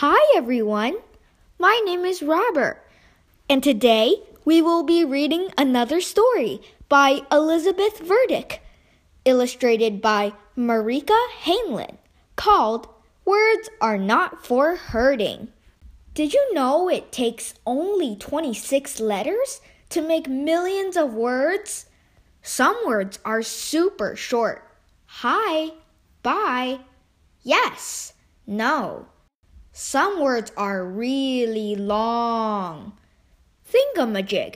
Hi, everyone. My name is Robert, and today we will be reading another story by Elizabeth Verdick, illustrated by Marieka Heinlen, called Words Are Not for Hurting. Did you know it takes only 26 letters to make millions of words? Some words are super short. Hi, bye, yes, no. Some words are really long. Thingamajig,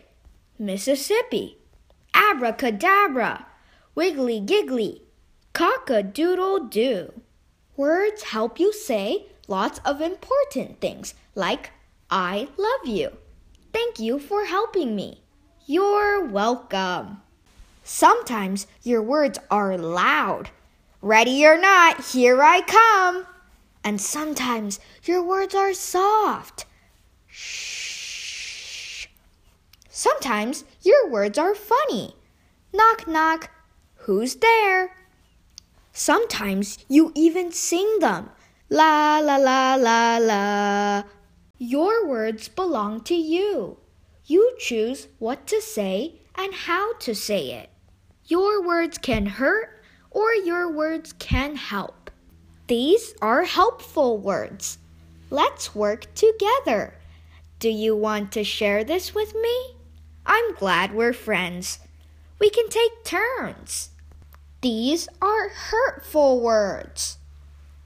Mississippi, abracadabra, wiggly giggly, cock a doodle doo. Words help you say lots of important things like I love you. Thank you for helping me. You're welcome. Sometimes your words are loud. Ready or not, here I come. And sometimes your words are soft. Shh. Sometimes your words are funny. Knock, knock. Who's there? Sometimes you even sing them. La, la, la, la, la. Your words belong to you. You choose what to say and how to say it. Your words can hurt or your words can help. These are helpful words. Let's work together. Do you want to share this with me? I'm glad we're friends. We can take turns. These are hurtful words.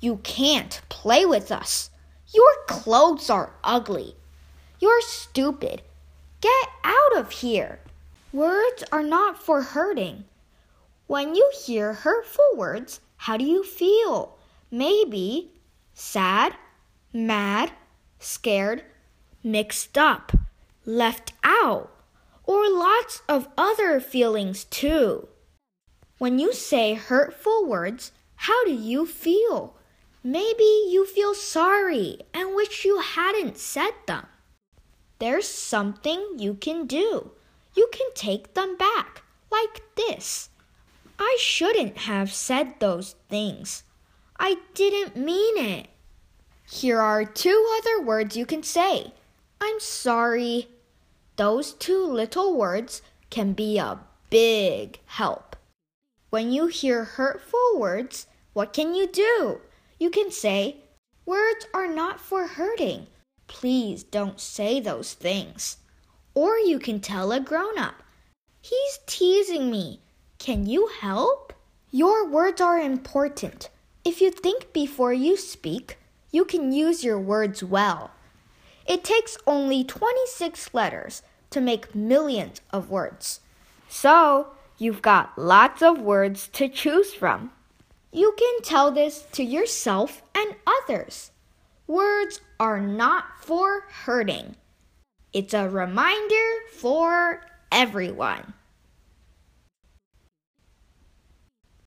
You can't play with us. Your clothes are ugly. You're stupid. Get out of here. Words are not for hurting. When you hear hurtful words, how do you feel? Maybe sad, mad, scared, mixed up, left out, or lots of other feelings too. When you say hurtful words, how do you feel? Maybe you feel sorry and wish you hadn't said them. There's something you can do. You can take them back, like this. I shouldn't have said those things. I didn't mean it. Here are two other words you can say. I'm sorry. Those two little words can be a big help. When you hear hurtful words, what can you do? You can say, Words are not for hurting. Please don't say those things. Or you can tell a grown up, He's teasing me. Can you help? Your words are important. If you think before you speak, you can use your words well. It takes only 26 letters to make millions of words. So, you've got lots of words to choose from. You can tell this to yourself and others. Words are not for hurting. It's a reminder for everyone.